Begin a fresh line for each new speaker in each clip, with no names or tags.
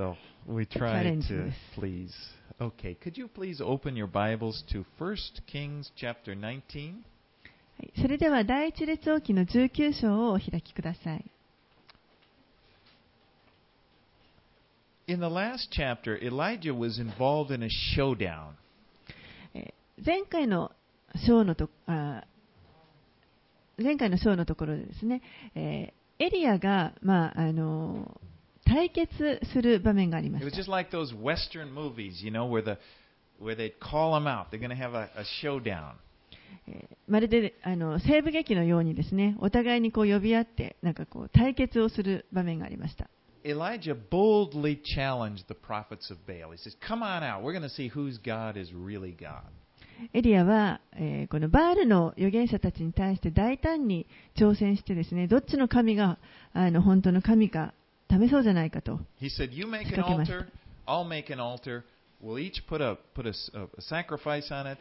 So we try to please. Okay, could you please open your Bibles to 1 Kings chapter 19?
はいそれでは第一列王記の19章をお開きください。
In the last chapter, Elijah was involved in a showdown.
えー前回の章のとあー前回の章のところでですね、えーエリアが、まああのー対決する場面がありました。まるであの西部劇のようにですねお互いにこう呼び合ってなんかこう対決をする場面がありました。エリアは、えー、このバールの預言者たちに対して大胆に挑戦してですねどっちの神があの本当の神か 試そうじゃないかと。
He said, "You make an
仕掛けました。
altar. I'll make an altar. We'll each put a put a, s- a- a sacrifice on it,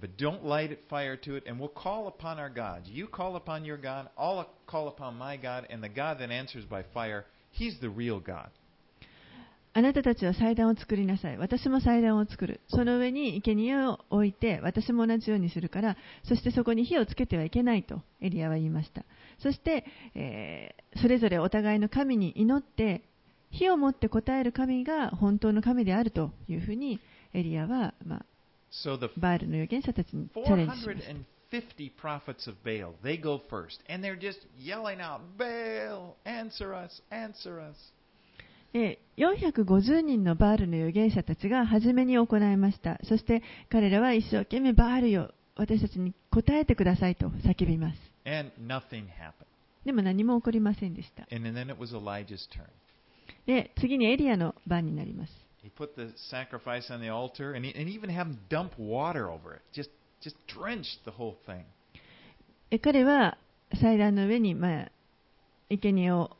but don't light it fire to it, and we'll call upon our gods. You call upon your God. I'll call upon my God, and the God that answers by fire, He's the real God."
あなたたちは祭壇を作りなさい。私も祭壇を作る。その上に生贄を置いて、私も同じようにするから、そしてそこに火をつけてはいけないとエリアは言いました。そして、えーそれぞれお互いの神に祈って、火を持って答える神が本当の神であるというふうにエリアは、まあ、
So
バールの預言者たちにチャレンジしました。
450 prophets of Baal, they go first, and they're just yelling out, Baal, answer us, answer us.
450人のバールの預言者たちが初めに行いました。そして彼らは一生懸命バールよ私たちに答えてくださいと叫びます。でも何も起こりませんでした。で次にエリアの番になります。え彼は祭壇の上にまあ生贄を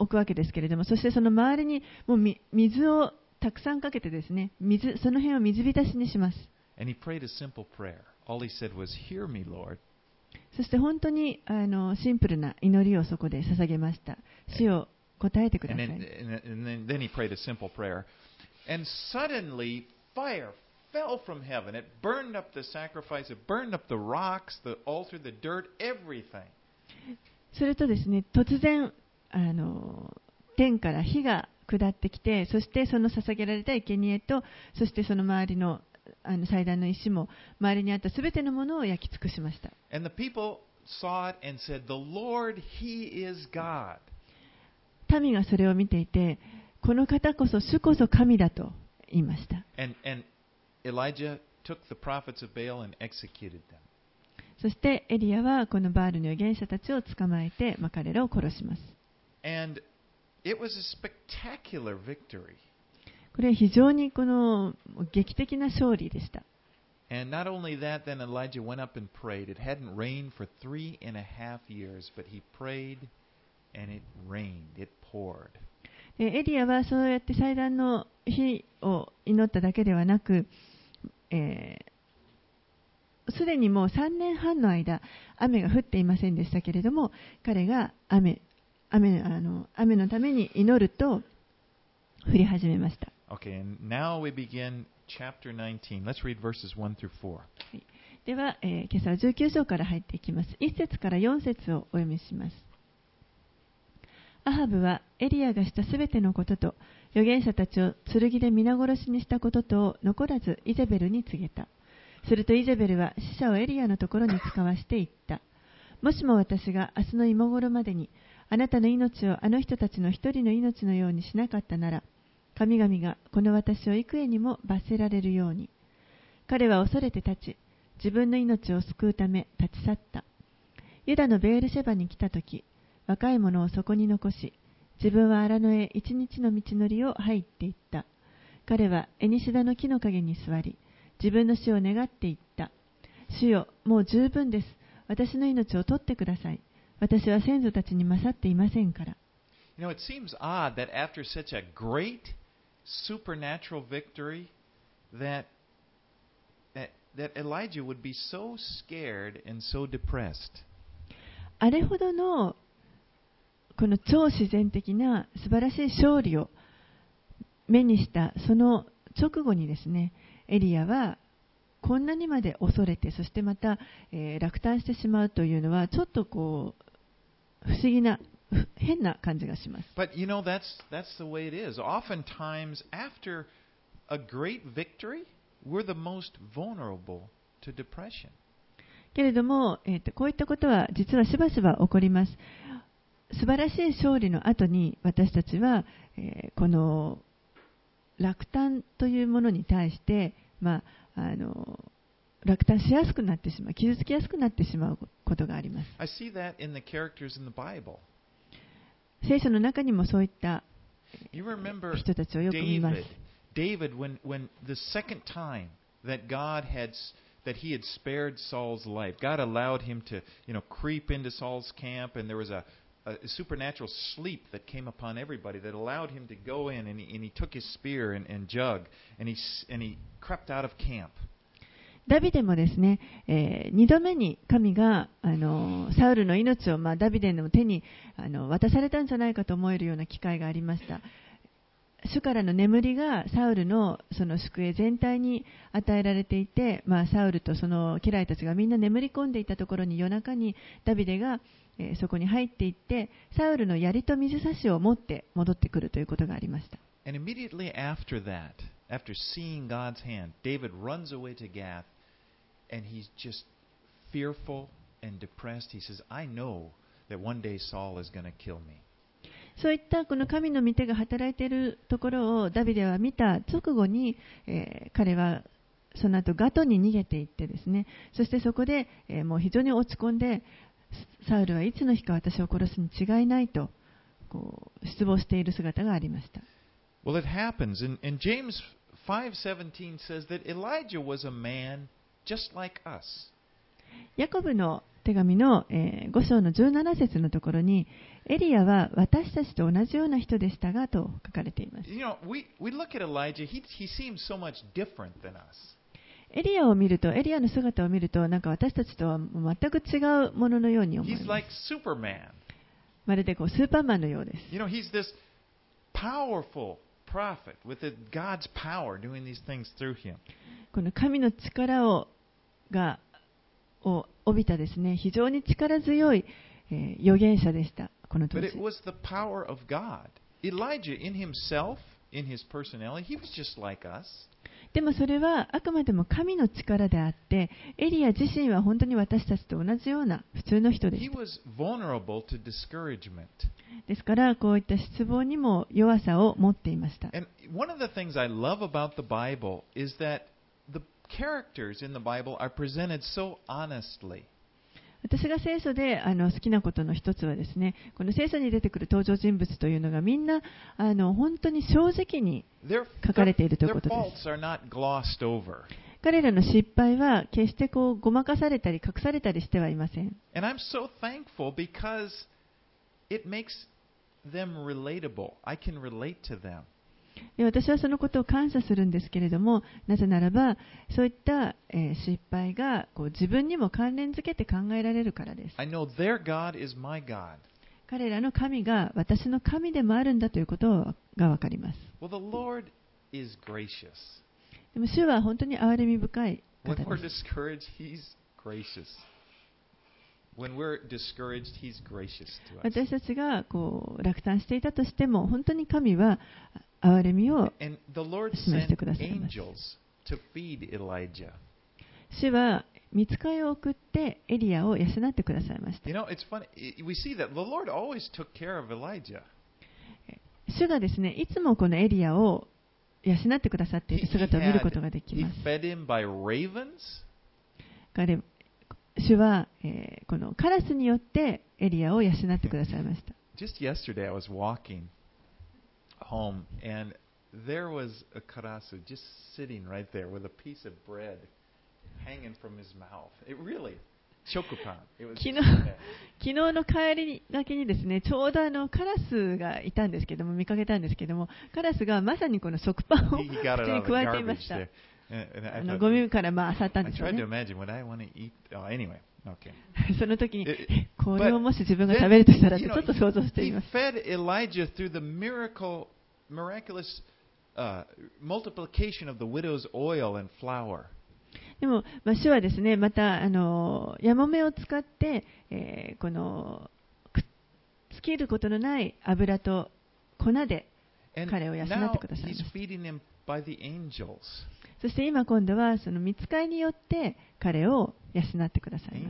置くわけですけれども、そしてその周りにもうみ水をたくさんかけてですね、水、その辺を水浸しにします。
And he prayed a simple prayer. All he said was, Hear me, Lord.
そして本当にあのシンプルな祈りをそこで捧げました。死を答えてください
and then, and then, he prayed a simple prayer. And suddenly, fire fell from heaven. It burned up the sacrifice, it burned up the rocks, the altar, the dirt, everything.
するとですね、突然、あの天から火が下ってきて、そしてその捧げられた生贄と、そしてその周りのあの祭壇の石も、周りにあったすべてのものを焼き尽くしました。民がそれを見ていて、この方こそ主こそ神だと言いました。
And, and.
そしてエリアはこのバールの預言者たちを捕まえて、まあ、彼らを殺します。
And it was a spectacular victory.
これは非常にこの劇的な勝利でした。えエリアはそうやって祭壇の日を祈っただけではなく、す、で、にもう3年半の間、雨が降っていませんでしたけれども、彼が雨。雨あの雨のために祈ると降り始めました。
Okay, and now we begin chapter 19. Let's read verses 1 through 4.
では、えー今朝は19章から入っていきます。1節から4節をお読みします。アハブはエリアがしたすべてのことと、預言者たちを剣で皆殺しにしたこととを残らずイゼベルに告げた。するとイゼベルは死者をエリアのところに使わしていった。もしも私が明日の今頃までにあなたの命をあの人たちの一人の命のようにしなかったなら、神々がこの私を幾重にも罰せられるように。彼は恐れて立ち、自分の命を救うため立ち去った。ユダのベールシェバに来たとき、若い者をそこに残し、自分は荒野へ一日の道のりを入っていった。彼はエニシダの木の陰に座り、自分の死を願っていった。主よ、もう十分です。私の命を取ってください。私は先祖たちに勝っていませんから。
You know, it seems odd that after such a great supernatural victory, that, that, that Elijah would be so scared and so depressed.
あれほどのこの超自然的な素晴らしい勝利を目にしたその直後にですね、エリアはこんなにまで恐れて、そしてまた、えー落胆してしまうというのは、ちょっとこう、不思議な、変な感じがします。けれども、えーと、こういったことは実はしばしば起こります。素晴らしい勝利の後に私たちは、えー、この落胆というものに対して、まあ、あの落胆しやすくなってしまう、傷つきやすくなってしまうことがあります。
I see that in the characters in the Bible.
聖書の中にもそういった人たちをよく見ます
David. David, when, when the second time that God had that he had spared Saul's life, God allowed him to, you know, creep into Saul's camp, and there was a, a supernatural sleep that came upon everybody that allowed him to go in, and he, and he took his spear and, and jug, and he and he crept out of camp.
ダビデもですね、え2度目に神があのサウルの命を、まあ、ダビデの手にあの渡されたんじゃないかと思えるような機会がありました。主からの眠りがサウルのその宿営全体に与えられていて、まあ、サウルとその家来たちがみんな眠り込んでいたところに夜中にダビデが、えーそこに入っていってサウルの槍と水差しを持って戻ってくるということがありました。
And immediately after that, after seeing God's hand, David runs away to Gath, and he's just fearful and depressed. He says, I know that one day Saul is going to kill me.
そういったこの神の御手が働いているところをダビデは見た直後に、えー彼はその後ガトに逃げていってですねそしてそこで、えーもう非常に落ち込んでサウルはいつの日か私を殺すに違いないとこう失望している姿がありました
Well, it happens. And, and James 5.17 says that Elijah was a man just like us.
ヤコブの手紙の、え5章の17節のところにエリアは私たちと同じような人でしたがと書かれています
You know, we, we look at Elijah, he, he seems so much different than us.
エリアを見るとエリアの姿を見るとなんか私たちとは全く違うもののように思い
He's
ます
like Superman.
まるでこうスーパーマンのようです。
You know, he's this powerful prophet with the, God's power doing these things through him.
この神の力をがを帯びたですね非常に力強い、えー預言者でした、この当
But
時
it。was the power of God. Elijah, in himself, in his personality, he was just like us.
でもそれはあくまでも神の力であって、エリア自身は本当に私たちと同じような普通の人で
He
した。
was vulnerable to discouragement.
ですから、こういった失望にも弱さを持っていました。
And one of the things I love about the Bible is that the characters in the Bible are presented so honestly.
私が聖書であの好きなことの一つはですね、この聖書に出てくる登場人物というのがみんなあの本当に正直に書かれているということです。彼らの失敗は決してこうごまかされたり隠されたりしてはいません。
It makes them relatable. I can relate to them.
で私はそのことを感謝するんですけれども、なぜならば、そういった、えー失敗がこう自分にも関連づけて考えられるからです。
I know their God is my God.
彼らの神が私の神でもあるんだということがわかります。
Well, the Lord is gracious.
でも主は本当に憐れみ深い
When
方
we're
です。
discouraged, He's gracious. When we're discouraged, He's gracious to us.
私たちがこう落胆していたとしても、本当に神は憐れみを示してくださいま
した。
主は見つかを送ってエリアを養ってくださいました。主がですね、いつもこのエリアを養ってくださっている姿を見ることができます。彼主は、このカラスによってエリアを養ってくださいました。
home,
昨日の帰りがけにですねちょうどあのカラスがいたんですけども見かけたんですけどもカラスがまさにこの食パンを口に加えていました。あのからあ漁ったんでし
ょう
ね その時にこれをもし自分が食べるとしたらちょっと想像しています。
miraculous
でも、まあ、主はですね、また、あのー、ヤモメを使って、えー、この、くっつけることのない油と粉で彼を養ってください。そして今今度は、その見つかりによって彼を養ってください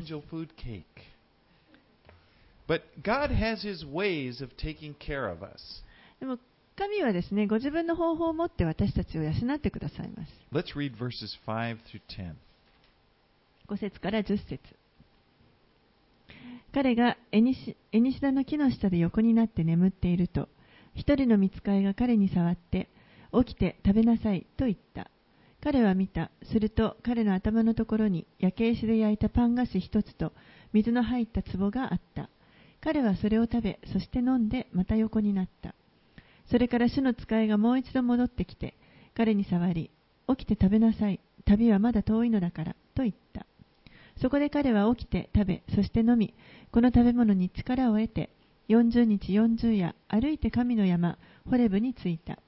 but god has his ways of taking care of した。
でも、神はですね、ご自分の方法を持って私たちを養ってくださいます。
Let's read verses 5 through 10.
5節から10節彼がエニシエニシダの木の下で横になって眠っていると、一人の見つかいが彼に触って、起きて食べなさいと言った。彼は見た。すると彼の頭のところに焼け石で焼いたパン菓子一つと水の入った壺があった。彼はそれを食べ、そして飲んでまた横になった。それから主の使いがもう一度戻ってきて、彼に触り、起きて食べなさい。旅はまだ遠いのだから、と言った。そこで彼は起きて食べ、そして飲み、この食べ物に力を得て、40日40夜歩いて神の山、ホレブに着いた。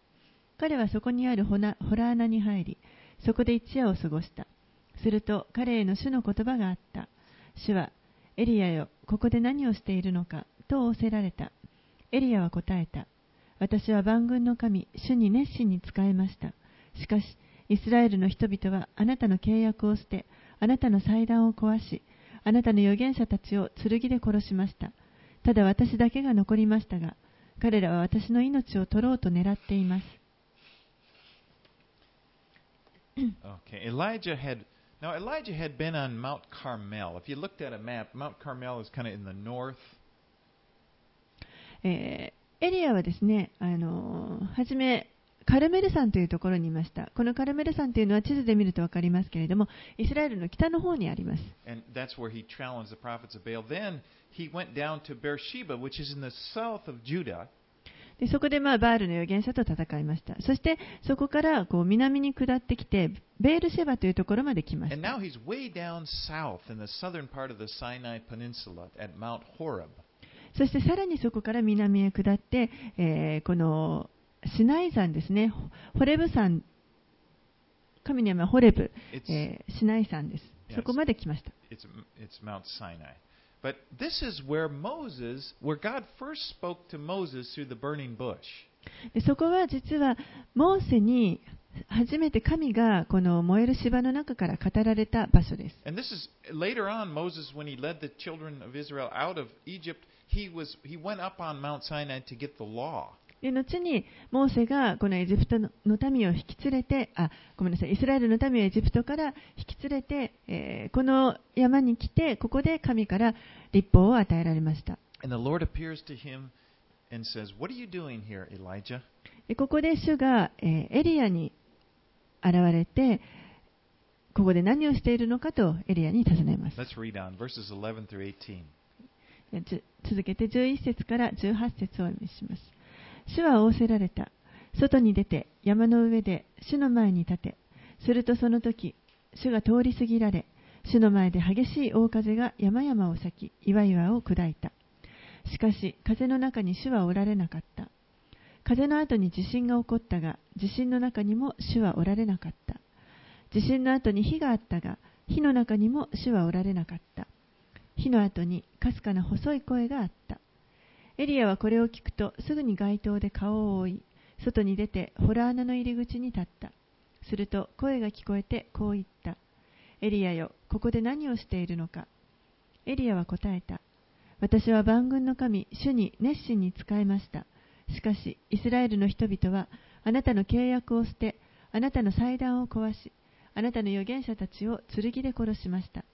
彼はそこにあるホナホラー穴に入り、そこで一夜を過ごした。すると彼への主の言葉があった。主は、エリアよ、ここで何をしているのか、と仰せられた。エリアは答えた。私は万軍の神、主に熱心に仕えました。しかし、イスラエルの人々はあなたの契約を捨て、あなたの祭壇を壊し、あなたの預言者たちを剣で殺しました。ただ私だけが残りましたが、彼らは私の命を取ろうと狙っています。
Okay, Elijah had now Elijah had been on Mount Carmel. If you looked at a map, Mount Carmel is kind of in the north.
えーエリアはですね、あのーはじめ、カルメル山というところにいました。このカルメル山というのは地図で見ると分かりますけれども、イスラエルの北の方にあります。でそこで、まあ、バールの預言者と戦いました。そして、そこからこう南に下ってきて、ベールシェバというところまで来まし
And
た。そしてさらにそこから南へ下って、えーこのシナイ山ですね、ホホレブ山、神の山ホレブ、えーシナイ山です。そこまで来ました。
it's it's Mount Sinai. But this is where Moses, where God first spoke to Moses through the burning bush.
でそこは実はモーセに初めて神がこの燃える芝の中から語られた場所です。
Is,
後に、モーセがこのエジプトの民を引き連れて、あ、ごめんなさい、イスラエルの民をエジプトから引き連れて、え、この山に来て、ここで神から立法を与えられました。えここで主が、え、エリアに、現れてここで何をしているのかとエリアに尋ねます
Let's read on verses 11 through 18.
じゅ続けて11節から18節をお読みします。主は仰せられた。外に出て山の上で主の前に立て。するとその時、主が通り過ぎられ、主の前で激しい大風が山々を裂き、岩々を砕いた。しかし、風の中に主はおられなかった。風の後に地震が起こったが、地震の中にも主はおられなかった。地震の後に火があったが、火の中にも主はおられなかった。火の後にかすかな細い声があった。エリアはこれを聞くとすぐに街灯で顔を覆い、外に出てホラー穴の入り口に立った。すると声が聞こえてこう言った。エリアよ、ここで何をしているのか。エリアは答えた。私は万軍の神、主に熱心に仕えました。しかし、イスラエルの人々はあなたの契約を捨て、あなたの祭壇を壊し、あなたの預言者たちを剣で殺しました。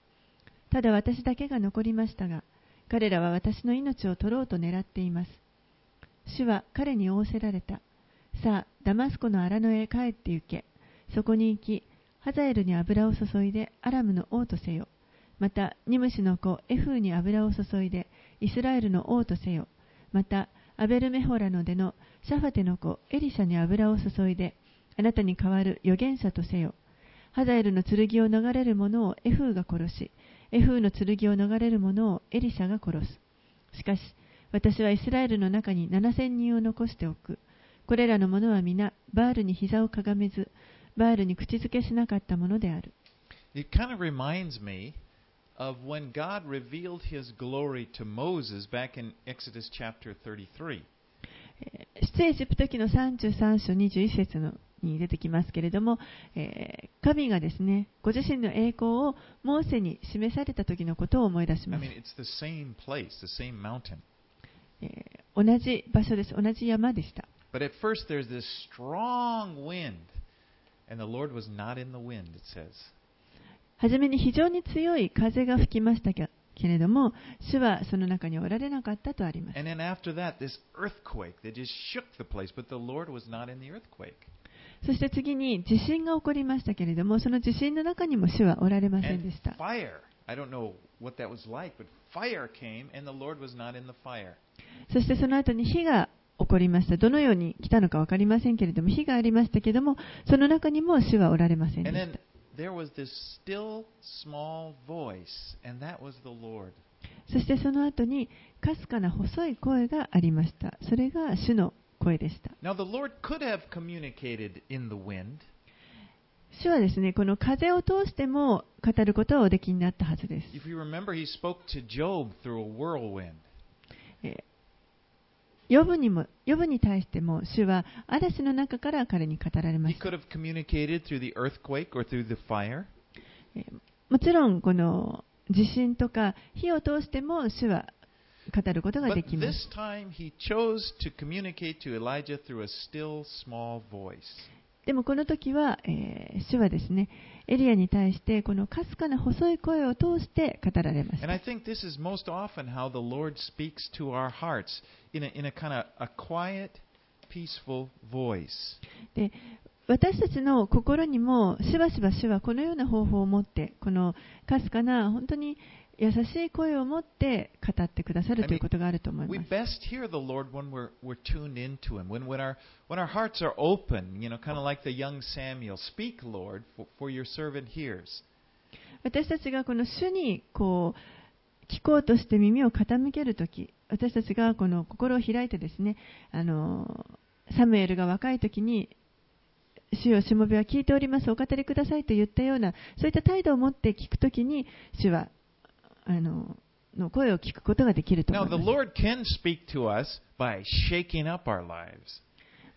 ただ私だけが残りましたが、彼らは私の命を取ろうと狙っています。主は彼に仰せられた。さあ、ダマスコの荒野へ帰って行け。そこに行き、ハザエルに油を注いでアラムの王とせよ。また、ニムシの子エフーに油を注いでイスラエルの王とせよ。また、アベルメホラの出のシャファテの子エリシャに油を注いで、あなたに代わる預言者とせよ。ハザエルの剣を逃れる者をエフーが殺し、エフーの剣を逃れる者をエリシャが殺す。しかし、私はイスラエルの中に7000人を残しておく。これらの者は皆、バールに膝をかがめず、バールに口づけしなかったものである。
It kind of reminds me of when God revealed his glory to Moses back in Exodus chapter 33.
えー出エジプト記の33章21節のに出てきますけれども、えー神がですね、ご自身の栄光をモーセに示された時のことを思い出し
I
ます。
mean, it's the same place, the same mountain.
えー同じ場所です。同じ山でした。
But at first there's this strong wind, and the Lord was not in the wind, it says.
はじめに非常に強い風が吹きましたけれども、主はその中におられなかったとあります。そして次に地震が起こりましたけれども、その地震の中にも主はおられませんでした。そしてその後に火が起こりました。どのように来たのか分かりませんけれども、火がありましたけれども、その中にも主はおられませんでした。
There was this still small voice, and that was the Lord.
そしてその後に、かすかな細い声がありました。それが主の声でした。
Now, the Lord could have communicated in the wind,
主はですね、この風を通しても語ることはおできになったはずです。
If you remember, he spoke to Job through a whirlwind.
えーヨブにも、ヨブに対しても主は嵐の中から彼に語られま
He
した。
could have communicated through the earthquake or through the fire.
えーもちろん、この地震とか火を通しても主は語ることが
But
できま
this
す。
time, he chose to communicate to Elijah through a still small voice.
でもこの時は、えー、主ですね、エリアに対してこのかすかな細い声を通して語られました。で私たちの心にもしばしば主はこのような方法を持って、このかすかな本当に優しい声を持って語ってくださるということがあると思います。私たちがこの主にこう聞こうとして耳を傾けるとき、私たちがこの心を開いてですね、あのサムエルが若いときに、主よ、しもべは聞いております、お語りくださいと言ったような、そういった態度を持って聞くときに、主は。あのの声を聞くことができると
Now,
思
the
います
Lord can speak to us by shaking up our lives.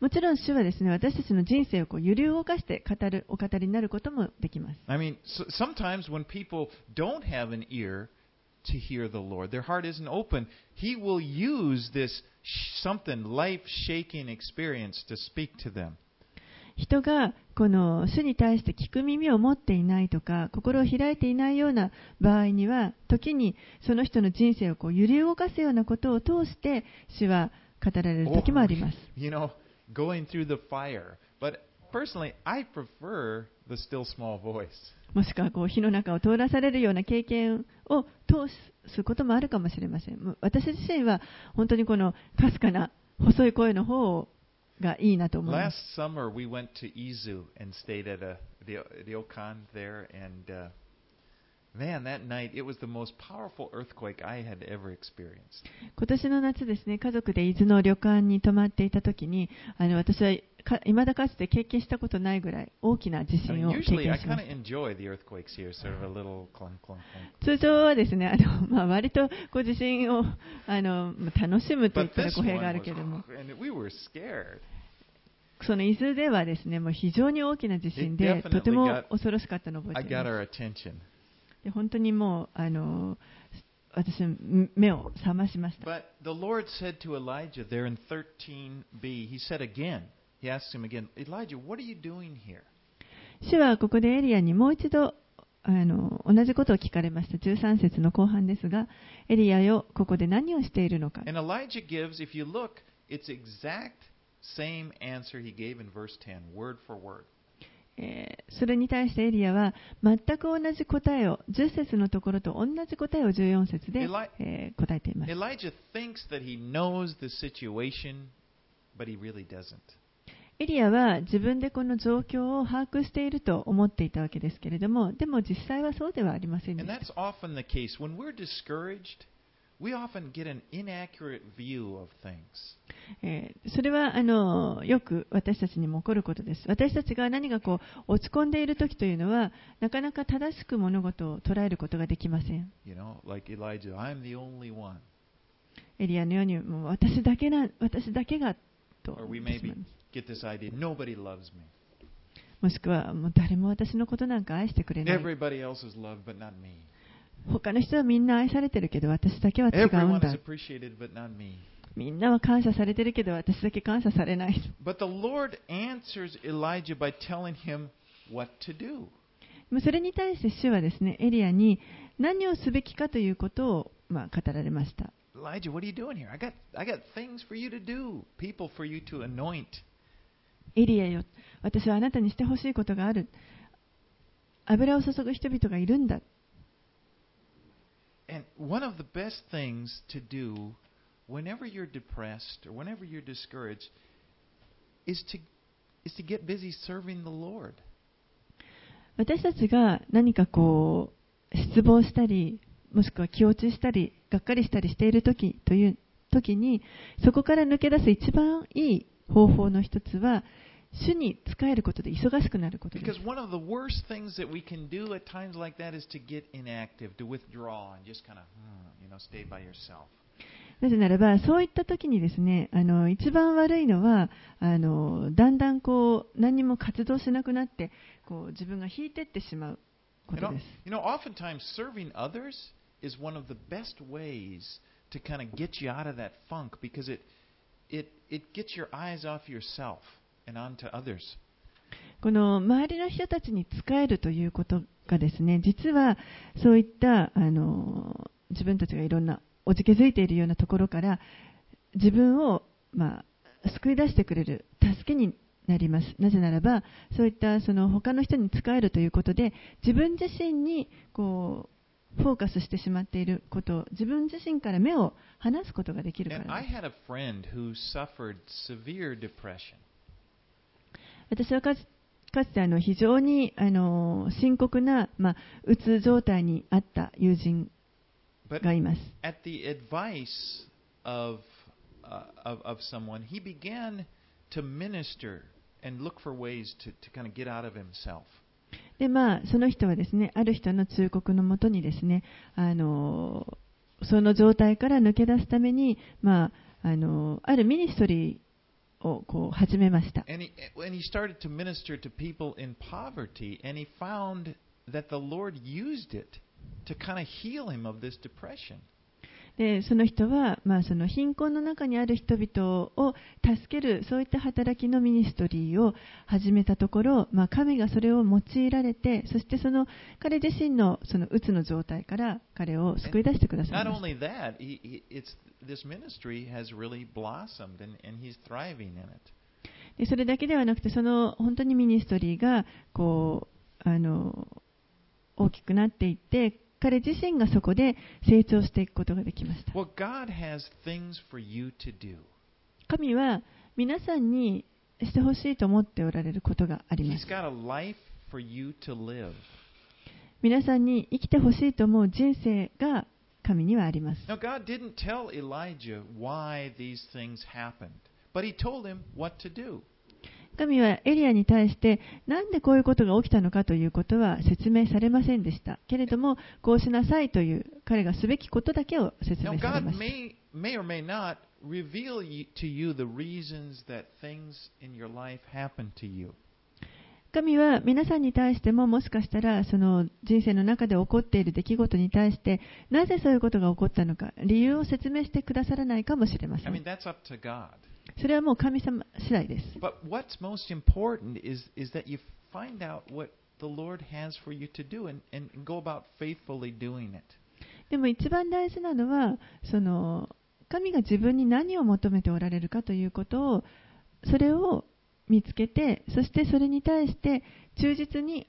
もちろん主はですね私たちの人生をこう揺り動かして語るお語りになることもできます
I mean, so, sometimes when people don't have an ear to hear the Lord, their heart isn't open, He will use this sh- something life shaking experience to speak to them.
人がこの主に対して聞く耳を持っていないとか心を開いていないような場合には時にその人の人生をこう揺り動かすようなことを通して主は語られる時もあります
you know, going through the fire. But personally, I prefer the still small voice.
もしくはこう火の中を通らされるような経験を通すこともあるかもしれません私自身は本当にこのかすかな細い声の方がいいなと思います。今年の夏ですね、家族で伊豆の旅館に泊まっていた時に、あの私はいまだかつて経験したことないぐらい大きな地震を経験し。通常はですね、あのまあ、割とこ地震をあの楽しむといった語弊があるけれども。その伊豆ではですね、もう非常に大きな地震で、とても恐ろしかったのを覚えています。で本当にもうあの私は目を覚ましました。
But the Lord said to Elijah there in 13b, He said again, He asked him again, Elijah, what are you doing here?
主はここでエリアにもう一度あの同じことを聞かれました13節の後半ですがエリアよここで何をしているのか
And Elijah gives, if you look, it's exact same answer he gave in verse 10, word for word.
それに対してエリアは全く同じ答えを10節のところと同じ答えを14節で答えています。エリアは自分でこの状況を把握していると思っていたわけですけれども、でも実際はそうではありませんでした。それはあのよく私たちにも起こることです。私たちが何かこう落ち込んでいるときというのは、なかなか正しく物事を捉えることができません。エリアのように、もう私だけな私だけがと。
Or we maybe
もしくは、もう誰も私のことなんか愛してくれない。他の人はみんな愛されてるけど、私だけは違うんだ.みんなは感謝されてるけど、私だけ感謝されない。
But the Lord answers Elijah by telling him what to do.
それに対して主はですね、エリアに何をすべきかということを、まあ、語られました。
Elijah, what are you doing here? I got, I got things for you to do, people for you to anoint.
エリアよ、私はあなたにしてほしいことがある。油を注ぐ人々がいるんだ。
And one of the best things to do whenever you're depressed or whenever you're discouraged is to, is to get busy serving the Lord.
私たちが何かこう、失望したり、もしくは気落ちしたり、がっかりしたりしている時という時に、そこから抜け出す一番いい方法の一つは、主に使えることで忙しくなることです。なぜならば、そういったときにですね、あの一番悪いのは、あのだんだんこう何も活動しなくなって、こう自分が引いてってしまうことです。
You know, you know,
この周りの人たちに仕えるということがですね、実はそういったあの自分たちがいろんなおじけづいているようなところから自分を、まあ、救い出してくれる助けになります。なぜならば、そういったその他の人に仕えるということで、自分自身にこうフォーカスしてしまっていること、自分自身から目を離すことができるからです。
had a friend who suffered severe depression.
私はかつ,かつてあの非常にあの深刻な、まあ、うつ状態にあった友人がいます。でまあ、その人はですねある人の通告のもとにです、ね、あのその状態から抜け出すために、まあ、あ,のあるミニストリー をこう始めました。
And he, and he started to minister to people in poverty, and he found that the Lord used it to kind of heal him of this depression.
でその人は、まあ、その貧困の中にある人々を助けるそういった働きのミニストリーを始めたところ、まあ、神がそれを用いられてそしてその彼自身のそのうつの状態から彼を救い出してくださいました
only that, he, he, it's, this ministry has really blossomed, and, and he's thriving in it.
でそれだけではなくてその本当にミニストリーがこうあの大きくなっていって彼自身がそこで成長していくことができました.神は皆さんにしてほしいと思っておられることがあります.皆さんに生きてほしいと思う人生が神にはあります。
Now, God didn't tell Elijah why these things happened, but He told him what to do.
神はエリアに対してなんでこういうことが起きたのかということは説明されませんでした。けれども、こうしなさいという彼がすべきことだけを説明されました。
reveal to you the reasons that things in your life happen to you.
神は皆さんに対してももしかしたらその人生の中で起こっている出来事に対してなぜそういうことが起こったのか理由を説明してくださらないかもしれませ
I mean,
ん。
that's up to God.
それはもう神様次第です。
But what's most important is, is that you find out what the Lord has for you to do and, and go about faithfully doing it.
でも一番大事なのはその神が自分に何を求めておられるかということをそれを見つけてそしてそれに対して忠実に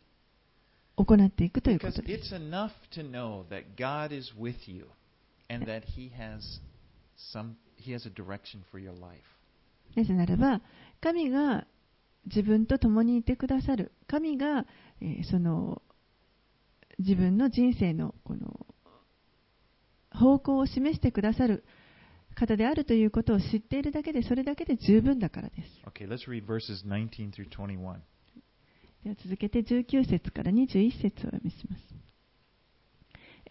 行っていくということです
it's enough to know that God is with you and that He has some He has a direction for your life.
なぜならば神が自分と共にいてくださる神が、えーその自分の人生のこの方向を示してくださる方であるということを知っているだけで、それだけで十分だからです。
Okay, let's read verses 19 through 21.
では続けて19節から21節をお読みします。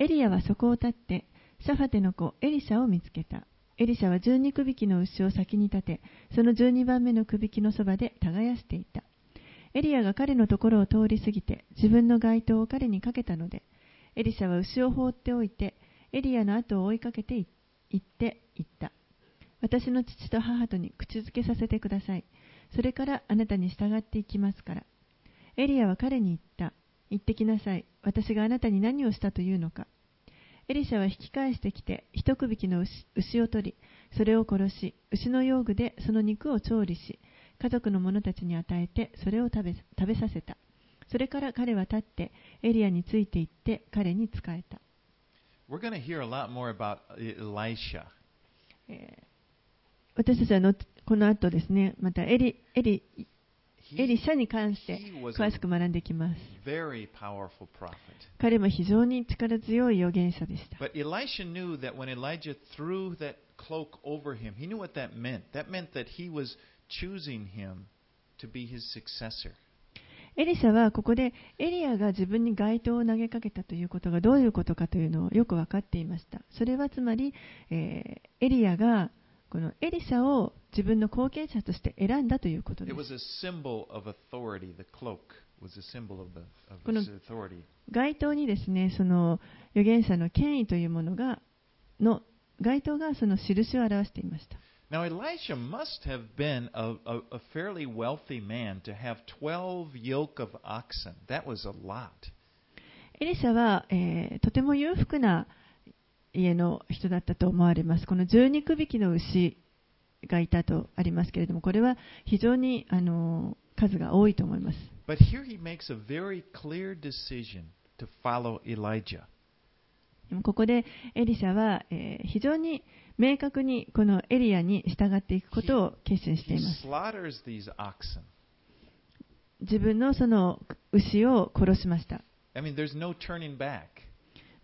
エリアはそこを立って、シャファテの子エリシャを見つけた。エリシャは12区引きの牛を先に立て、その12番目の区引きのそばで耕していた。エリアが彼のところを通り過ぎて、自分の街灯を彼にかけたので、エリシャは牛を放っておいて、エリアの後を追いかけてい行って行った。私の父と母とに口づけさせてください。それからあなたに従っていきますから。エリアは彼に言った。行ってきなさい。私があなたに何をしたというのか。エリシャは引き返してきて、一区引きの牛牛を取り、それを殺し、牛の用具でその肉を調理し、家族の者たちに与えて、それを食べ食べさせた。それから彼は立って、エリアについて行って、彼に仕えた。
We're going to hear a lot more about E- Elisha.
えー私たちはのこの後ですね、またエリエリエリシャに関して詳しく学んできます。彼も非常に力強い預言者でした。エリシャはここでエリアが自分に街灯を投げかけたということがどういうことかというのをよく分かっていました。それはつまり、えー、エリアがこのエリシャを自分の後継者として選んだということです。この街頭にですね、その預言者の権威というものが、の街頭がその印を表していました。エリシャは、えー、とても裕福な家の人だったと思われます。この12区の牛がいたとありますけれども、これは非常にあの数が多いと思います。
But
ここでエリシャは、え、非常に明確にこのエリアに従っていくことを決心しています。自分のその牛を殺しました。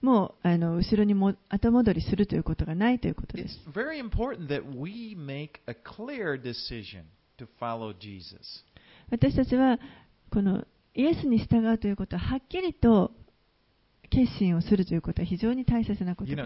もうあの後ろにも後戻りするということがないということです。私たちはこのイエスに従うということははっきりと決心をするということは非常に大切なことです。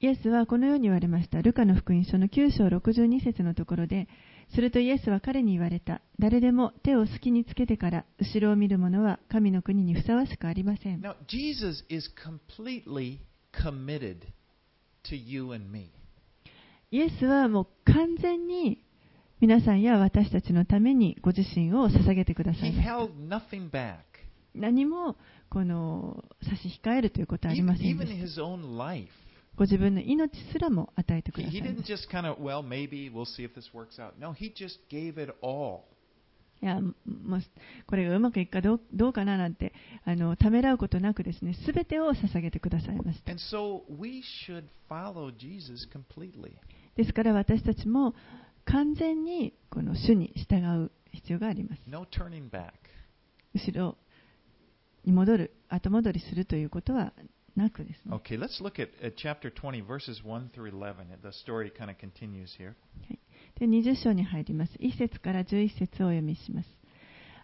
イエスはこのように言われました。ルカの福音書の9章62節のところで、するとイエスは彼に言われた。誰でも手を隙につけてから後ろを見る者は神の国にふさわしくありません。
Now, Jesus is completely committed to you and me.
イエスはもう完全に皆さんや私たちのためにご自身を捧げてください
He
ました。
held nothing back.
何もこの差し控えるということはありません
even
でした。
his own life.
ご自分の命すらも与えてください。いや、もうこれがうまくいくかどう,どうかななんてあの、ためらうことなくですね、すべてを捧げてくださいました。ですから私たちも完全にこの主に従う必要があります。後ろに戻る、後戻りするということはなくですね。
Okay, let's look at, at chapter 20, verses 1 through 11. The story kind of continues here.
で20章に入ります。1節から11節をお読みします。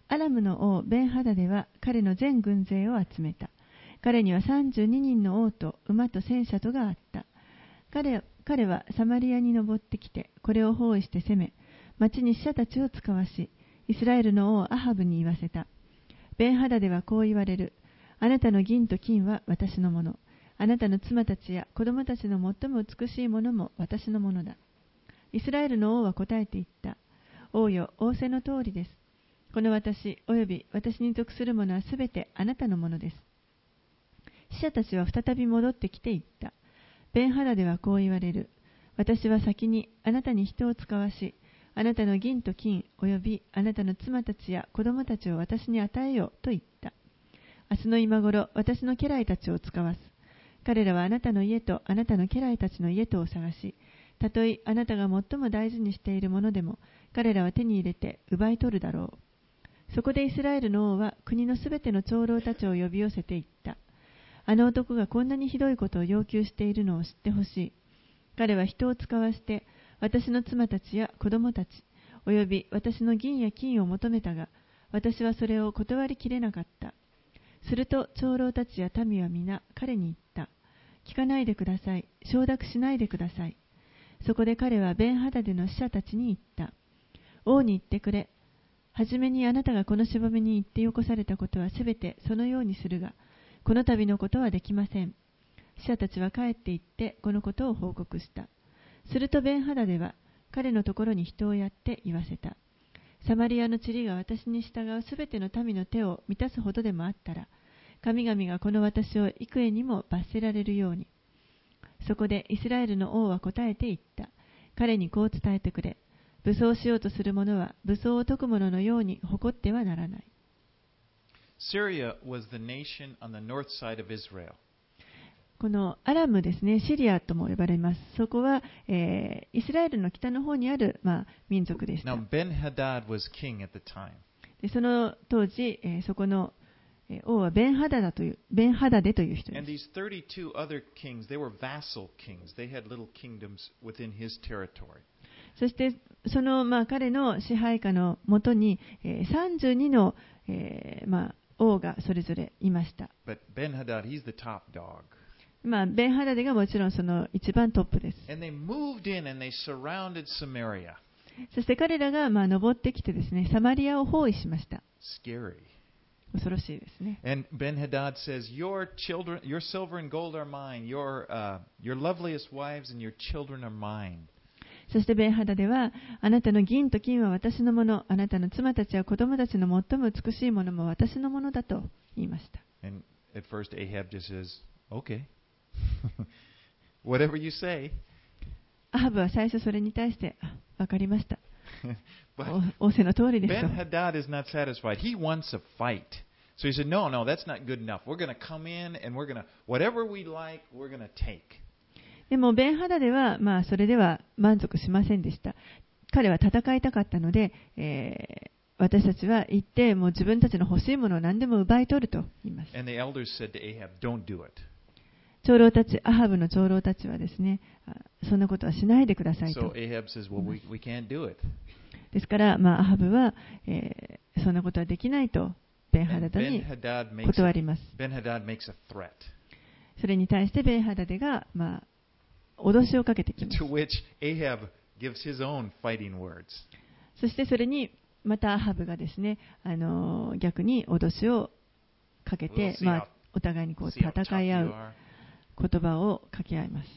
アラムの王ベンハダデは彼の全軍勢を集めた。彼には32人の王と馬と戦車とがあった。彼彼はサマリアに登ってきて、これを包囲して攻め、町に死者たちを使わし、イスラエルの王アハブに言わせた。ベンハダデはこう言われる。あなたの銀と金は私のもの。あなたの妻たちや子供たちの最も美しいものも私のものだ。イスラエルの王は答えて言った。王よ、仰せの通りです。この私、および私に属するものはすべてあなたのものです。死者たちは再び戻ってきて言った。ベンハダではこう言われる。私は先にあなたに人を使わし、あなたの銀と金、およびあなたの妻たちや子供たちを私に与えようと言った。明日の今頃、私の家来たちを使わす。彼らはあなたの家とあなたの家来たちの家とを探し、たとえあなたが最も大事にしているものでも、彼らは手に入れて奪い取るだろう。そこでイスラエルの王は国のすべての長老たちを呼び寄せていった。あの男がこんなにひどいことを要求しているのを知ってほしい。彼は人を使わして、私の妻たちや子供たち、および私の銀や金を求めたが、私はそれを断りきれなかった。すると長老たちや民は皆彼に言った。聞かないでください。承諾しないでください。そこで彼はベンハダデの使者たちに言った。王に言ってくれ。はじめにあなたがこのしぼめに行ってよこされたことはすべてそのようにするが、この度のことはできません。使者たちは帰って行ってこのことを報告した。するとベンハダデは彼のところに人をやって言わせた。サマリアの塵が私に従うすべての民の手を満たすほどでもあったら、神々がこの私を幾重にも罰せられるように。そこでイスラエルの王は答えて言った。彼にこう伝えてくれ。武装しようとする者は武装を解く者のように誇ってはならない。
Syria was the nation on the north side of Israel.
このアラムですね、シリアとも呼ばれます。そこは、えー、イスラエルの北の方にある、まあ、民族で
す。
でその当時、えー、そこの王はベン,ハダだというベンハダデという人です。そしてその、まあ、彼の支配下のもとに、えー、32の、えーまあ、王がそれぞれいました。まあ、ベンハダデがもちろんその一番トップです。そして彼らがまあ登ってきてですね、サマリアを包囲しました。恐ろしいですね。
And Ben Hadad says, Your children, your silver and gold are mine, your,、uh, your loveliest wives and your children are mine.
そしてベンハダでは、あなたの銀と金は私のもの、あなたの妻たちや子供たちの最も美しいものも私のものだと言いました。
And at first Ahab just says, Okay. Whatever you say.
アハブは最初それに対して、わかりました。仰せの通りです。
Ben Hadad is not satisfied. He wants a fight. So he said, No, no, that's not good enough. We're going to come in and we're going to, whatever we like, we're going to take.
でも、ベンハダでは、まあ、それでは満足しませんでした。彼は戦いたかったので、えー、私たちは行って、もう自分たちの欲しいものを何でも奪い取ると言います。
And the elders said to Ahab, Don't do it.
長老たち、アハブの長老たちはですね、そんなことはしないでくださいと。ですから、まあ、アハブは、えー、そんなことはできないと、ベンハダダに断ります。それに対してベンハダデが、まあ、脅しをかけてきます。そしてそれに、またアハブがですね、あの逆に脅しをかけて、まあ、お互いにこう戦い合う。言葉を掛け合います。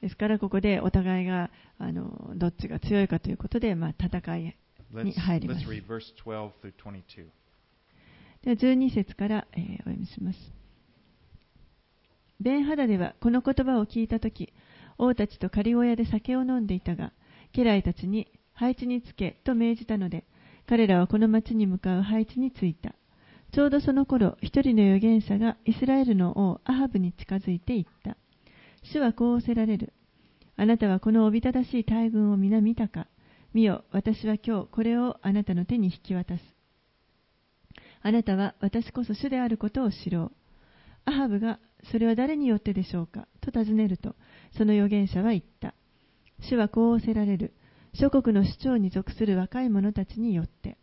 ですからここでお互いがあのどっちが強いかということで、まあ、戦いに入ります。では12節から、えー、お読みします。ベンハダではこの言葉を聞いたとき、王たちと仮小屋で酒を飲んでいたが、家来たちに配置につけと命じたので、彼らはこの町に向かう配置に着いた。ちょうどその頃、一人の預言者がイスラエルの王アハブに近づいていった。主はこう仰せられる。あなたはこのおびただしい大軍を皆見たか見よ、私は今日これをあなたの手に引き渡す。あなたは私こそ主であることを知ろう。アハブが、それは誰によってでしょうか？と尋ねると、その預言者は言った。主はこう仰せられる。諸国の首長に属する若い者たちによって。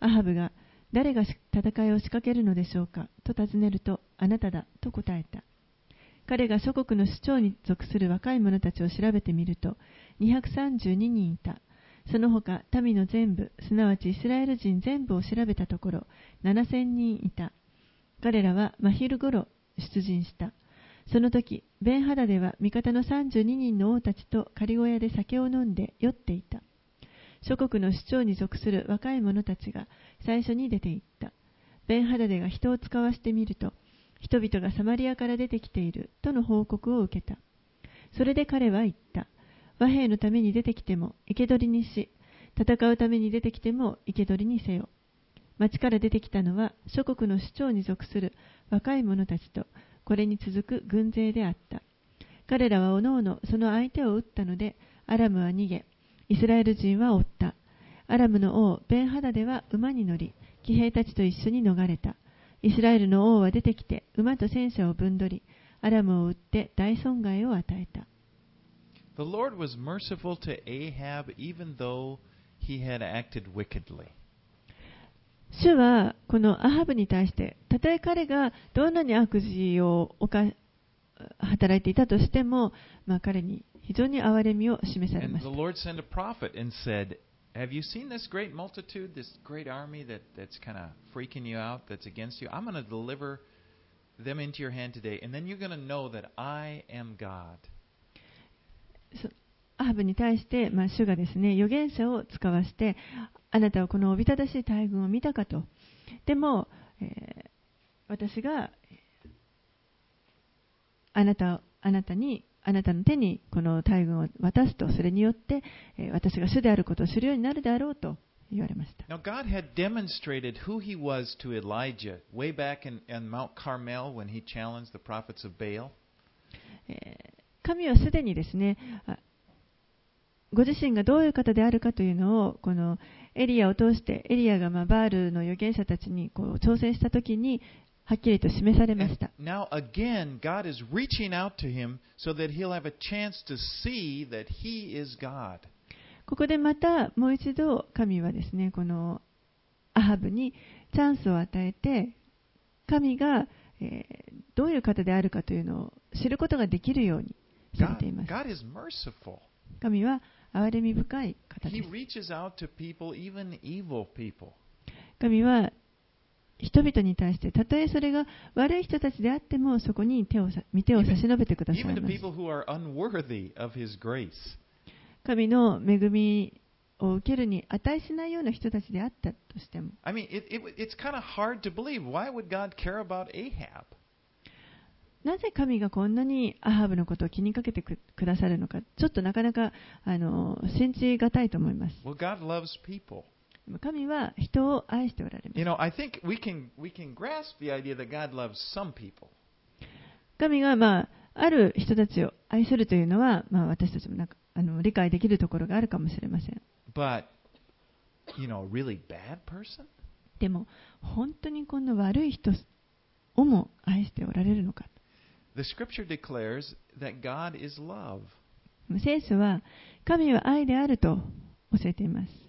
アハブが、誰が戦いを仕掛けるのでしょうか？と尋ねると、あなただと答えた。彼が諸国の首長に属する若い者たちを調べてみると、232人いた。その他、民の全部、すなわちイスラエル人全部を調べたところ、7000人いた。彼らは真昼頃出陣した。その時、ベンハダでは味方の32人の王たちと仮小屋で酒を飲んで酔っていた。諸国の首長に属する若い者たちが最初に出て行った。ベンハダデが人を使わしてみると、人々がサマリアから出てきているとの報告を受けた。それで彼は言った。和平のために出てきても生け捕りにし、戦うために出てきても生け捕りにせよ。町から出てきたのは諸国の首長に属する若い者たちと、これに続く軍勢であった。彼らはおのおのその相手を撃ったので、アラムは逃げ、イスラエル人は追った。アラムの王、ベンハダでは馬に乗り、騎兵たちと一緒に逃れた。イスラエルの王は出てきて、馬と戦車をぶんどり、アラムを撃って大損害を与えた。
The Lord was merciful to Ahab even though he had acted wickedly.
主はこのアハブに対して、たとえ彼がどんなに悪事を犯働いていたとしても、まあ、彼に非常に憐れみを示されました。
Lord sent a prophet and said, Have you seen this great multitude, this great army that, that's kind of freaking you out, that's against you? I'm going to deliver them into your hand today, and then you're going to know that I am God.
そアハブに対して、まあ、主がですね預言者を使わして、あなたはこのおびただしい大軍を見たかと。でも、えー私がえーあなたあなたに、あなたの手にこの大軍を渡すと、それによって、えー私が主であることを知るようになるであろうと言われました。
Now, God had demonstrated who he was to Elijah way back in, in Mount Carmel when he challenged the prophets of Baal.
えー神はすでにですね、あご自身がどういう方であるかというのを、このエリアを通して、エリアがまあバールの預言者たちにこう挑戦したときに、はっきりと示されました。ここでまたもう一度神はですね、このアハブにチャンスを与えて、神が、えー、どういう方であるかというのを知ることができるようにされています。神は憐れみ深い方です。神は人々に対して、たとえそれが悪い人たちであっても、そこに手をさ見手を差し伸べてください.神の恵みを受けるに値しないような人たちであったとしても、
I mean, it, it, it's kind of hard to believe. Why would God care about Ahab?
なぜ神がこんなにアハブのことを気にかけてくくださるのか、ちょっとなかなかあの信じがたいと思います。
Well, God loves people.
神は人を愛しておられます
You。know, I think we can we can grasp the idea that God loves some people.
神が、まあ、ある人たちを愛するというのは、まあ、私たちもなんかあの理解できるところがあるかもしれません。
But you know, really bad person?
でも、本当にこんな悪い人をも愛しておられるのか。
The scripture declares that God is love.
聖書は、神は愛であると教えています。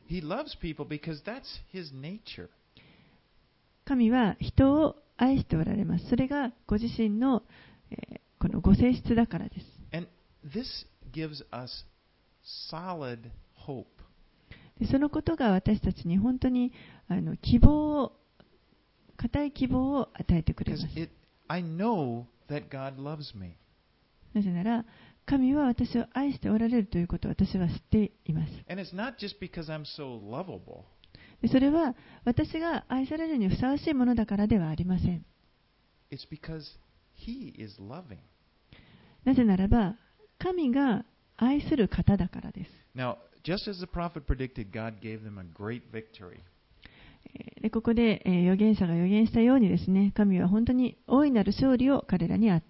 神は人を愛しておられます。それがご自身の,、えー、このご性質だからです。そのことが私たちに本当にあの希望を、固い希望を与えてくれます。なぜなら、神は私を愛しておられるということ私は知っています。それは私が愛されるにふさわしいものだからではありません。なぜならば、神が愛する方だからです。ここで、えー、預言者が預言したようにですね、神は本当に大いなる勝利を彼らにお与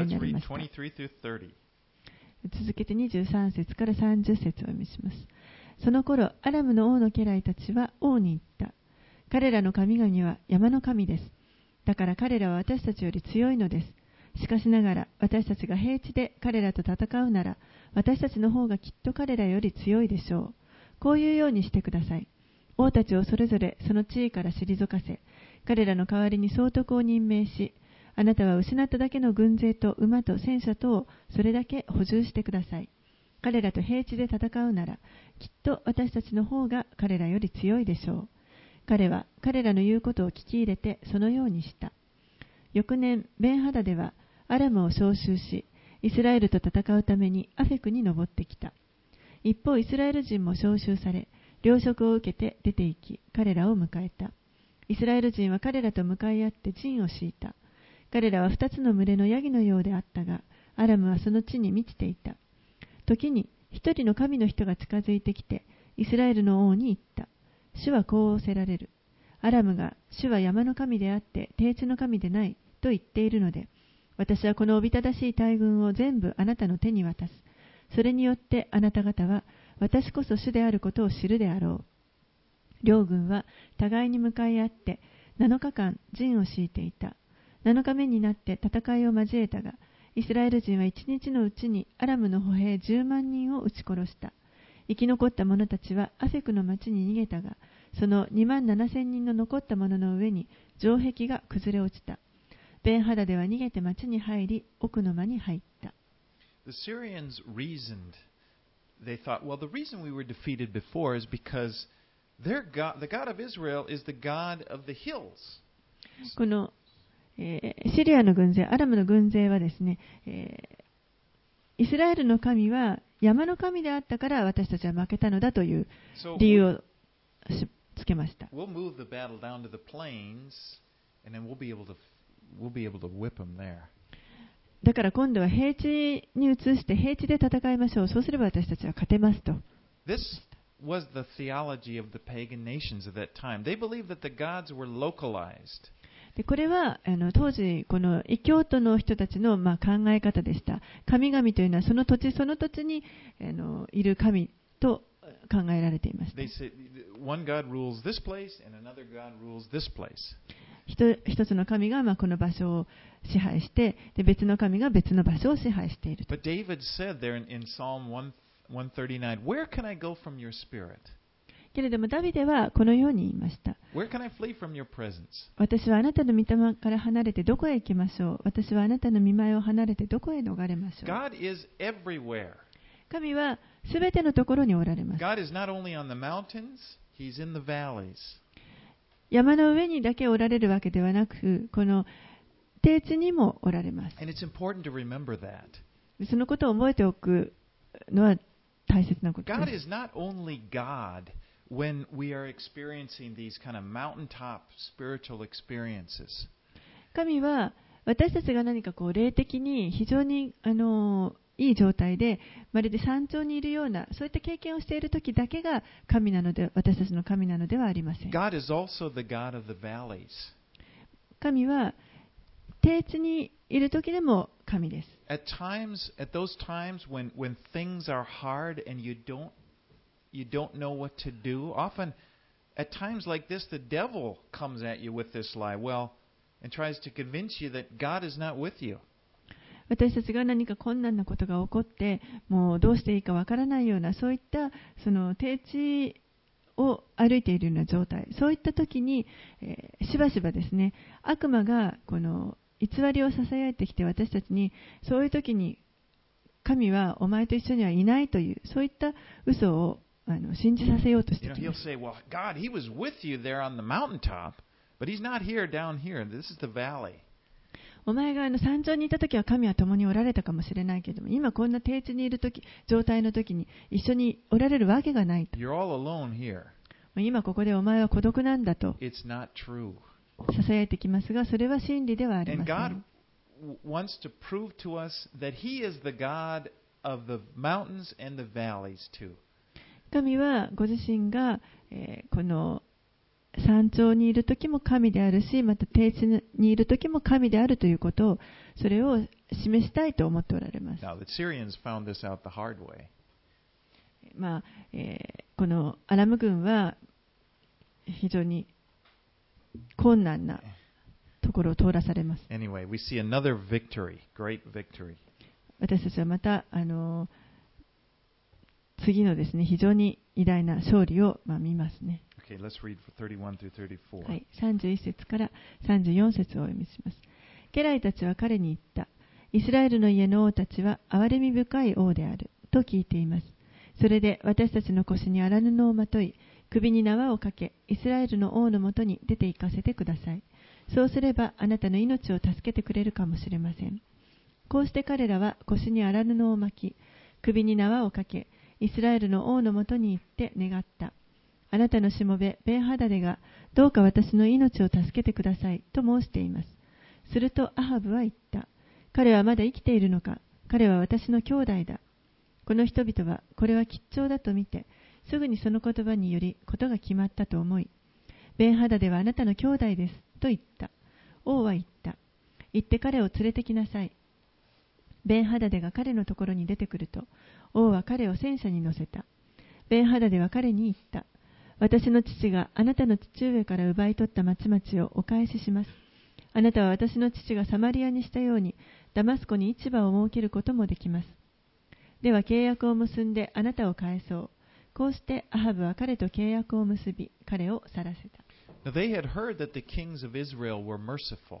えました。続けて23節から30節を読みします。その頃、アラムの王の家来たちは王に言った。彼らの神々は山の神です。だから彼らは私たちより強いのです。しかしながら、私たちが平地で彼らと戦うなら、私たちの方がきっと彼らより強いでしょう。こういうようにしてください。王たちをそれぞれその地位から退かせ、彼らの代わりに総督を任命し、あなたは失っただけの軍勢と馬と戦車とをそれだけ補充してください。彼らと平地で戦うなら、きっと私たちの方が彼らより強いでしょう。彼は彼らの言うことを聞き入れてそのようにした。翌年、ベンハダではアラムを召集し、イスラエルと戦うためにアフェクに登ってきた。一方、イスラエル人も召集され、糧食を受けて出て行き、彼らを迎えた。イスラエル人は彼らと向かい合って陣を敷いた。彼らは二つの群れのヤギのようであったが、アラムはその地に満ちていた。時に一人の神の人が近づいてきて、イスラエルの王に言った。主はこう仰せられる。アラムが主は山の神であって、低地の神でないと言っているので、私はこのおびただしい大軍を全部あなたの手に渡す。それによってあなた方は私こそ主であることを知るであろう。両軍は互いに向かい合って7日間陣を敷いていた。7日目になって戦いを交えたが、イスラエル人は1日のうちにアラムの歩兵10万人を撃ち殺した。生き残った者たちはアフェクの町に逃げたが、その2万7千人の残った者の上に城壁が崩れ落ちた。ベンハダでは逃げて町に入り、奥の間に入った。
The Syrians reasoned. They thought, well, the reason we were defeated before is because their God, the God of Israel is the God of the hills.
この、シリアの軍勢、アラムの軍勢はですね、イスラエルの神は山の神であったから私たちは負けたのだという理由をつけました。だから今度は平地に移して平地で戦いましょう。そうすれば私たちは勝てますと。
Was the theology of the pagan nations of that time. They believed that the gods were localized.
でこれはあの当時、この異教徒の人たちの、まあ、考え方でした。神々というのはその土地その土地にあのいる神と考えられていました。一つの神が、まあ、この場所を支配してで、別の神が別の場所を支配していると。けれどもダビデはこのように言いました。私はあなたの御霊から離れてどこへ行きましょう？私はあなたの見前を離れてどこへ逃れましょう？神はすべてのところにおられます。山の上にだけおられるわけではなく、この低地にもおられます。そのことを覚えておくのは大切なことです。
when we are experiencing these kind of mountaintop spiritual experiences.
神は私たちが何かこう霊的に非常にあのいい状態でまるで山頂にいるようなそういった経験をしている時だけが神なので私たちの神なのではありません。神は低地にいる時でも神です。
You don't know what to do, often at times like this the devil comes at you with this lie. Well, and tries to convince you that God is not with you.
私たちが何か困難なことが起こってもうどうしていいかわからないようなそういったその低地を歩いているような状態そういった時に、えーしばしばですね悪魔がこの偽りをささやいてきて私たちにそういう時に神はお前と一緒にはいないというそういった嘘をあの信じさせようとして
いる。
お前があの山頂にいた時は神は共におられたかもしれないけれども、今こんな低地にいる時、状態の時に一緒におられるわけがない。今ここでお前は孤独なんだと。ささやいてきますが、それは真理ではありません。神はご自身が、えーこの山頂にいる時も神であるしまた低地にいる時も神であるということをそれを示したいと思っておられます
Now, the Syrians found this out the hard way.
まあえーこのアラム軍は非常に困難なところを通らされます
Anyway, we see another victory, great victory.
私たちはまたあの次のですね非常に偉大な勝利を、まあ、見ますね
Okay, let's read for 31 through 34.
はい、31節から34節をお読みします。家来たちは彼に言った。イスラエルの家の王たちは憐れみ深い王である。と聞いています。それで私たちの腰に荒布をまとい、首に縄をかけ、イスラエルの王のもとに出て行かせてください。そうすればあなたの命を助けてくれるかもしれません。こうして彼らは腰に荒布を巻き、首に縄をかけ、イスラエルの王のもとに行って願った。あなたのしもべ、ベンハダデが、どうか私の命を助けてください、と申しています。するとアハブは言った。彼はまだ生きているのか？彼は私の兄弟だ。この人々は、これは吉兆だと見て、すぐにその言葉により、ことが決まったと思い、ベンハダデはあなたの兄弟です、と言った。王は言った。行って彼を連れてきなさい。ベンハダデが彼のところに出てくると、王は彼を戦車に乗せた。ベンハダデは彼に言った。私の父があなたの父上から奪い取った町々をお返しします。あなたは私の父がサマリアにしたように、ダマスコに市場を設けることもできます。では契約を結んであなたを返そう。こうしてアハブは彼と契約を結び、彼を去らせた。
Now they had heard that the kings of Israel were merciful.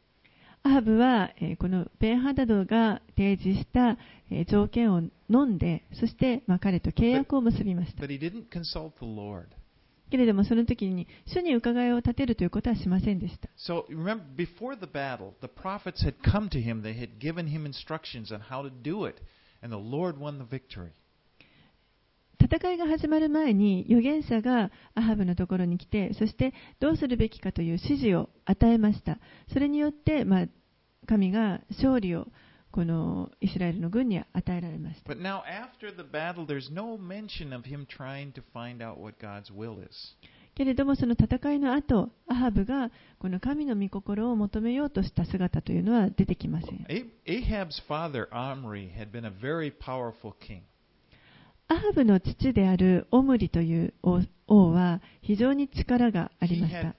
アハブは、えーこのベンハダドが提示した、えー条件を飲んで、そして、まあ、彼と契約を結びました。けれども、その時に主に伺いを立てるということはしませんでした。
So remember, before the battle, the prophets had come to him. They had given him instructions on how to do it. And the Lord won the victory.
戦いが始まる前に預言者がアハブのところに来てそしてどうするべきかという指示を与えましたそれによって、まあ、神が勝利をこのイスラエルの軍に与えられました
now, battle, no.
けれどもその戦いの後アハブがこの神の御心を求めようとした姿というのは出てきません
Ahab's father, Omri, had been a very powerful king.
アハブの父であるオムリという王王は非常に力がありました.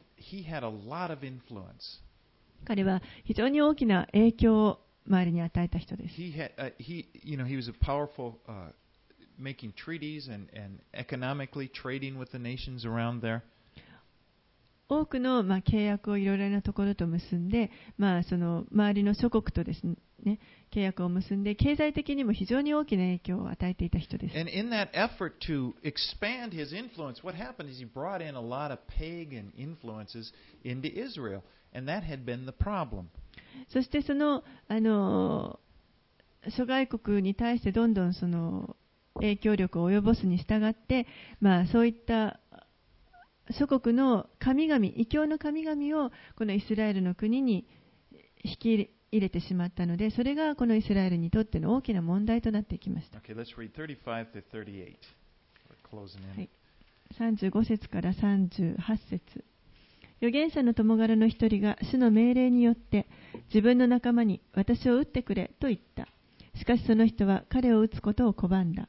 彼は非常に大きな影響を周りに与えた人です
uh, uh, making treaties and, and economically trading with the nations around there.
多くの、まあ、契約をいろいろなところと結んで、まあ、その周りの諸国とですね、契約を結んで、経済的にも非常に大きな影響を与えていた人です。
And in that effort to expand his influence, what happened is he brought in a lot of pagan influences into Israel, and that had been the problem.
そしてその、あの、諸外国に対してどんどんその影響力を及ぼすに従って、まあ、そういった諸国の神々、異教の神々をこのイスラエルの国に引き入れてしまったので、それがこのイスラエルにとっての大きな問題となっていきました。
Okay, let's read 35 to 38. We're closing in.
はい35節から38節預言者の友柄の一人が主の命令によって自分の仲間に私を撃ってくれと言ったしかしその人は彼を撃つことを拒んだ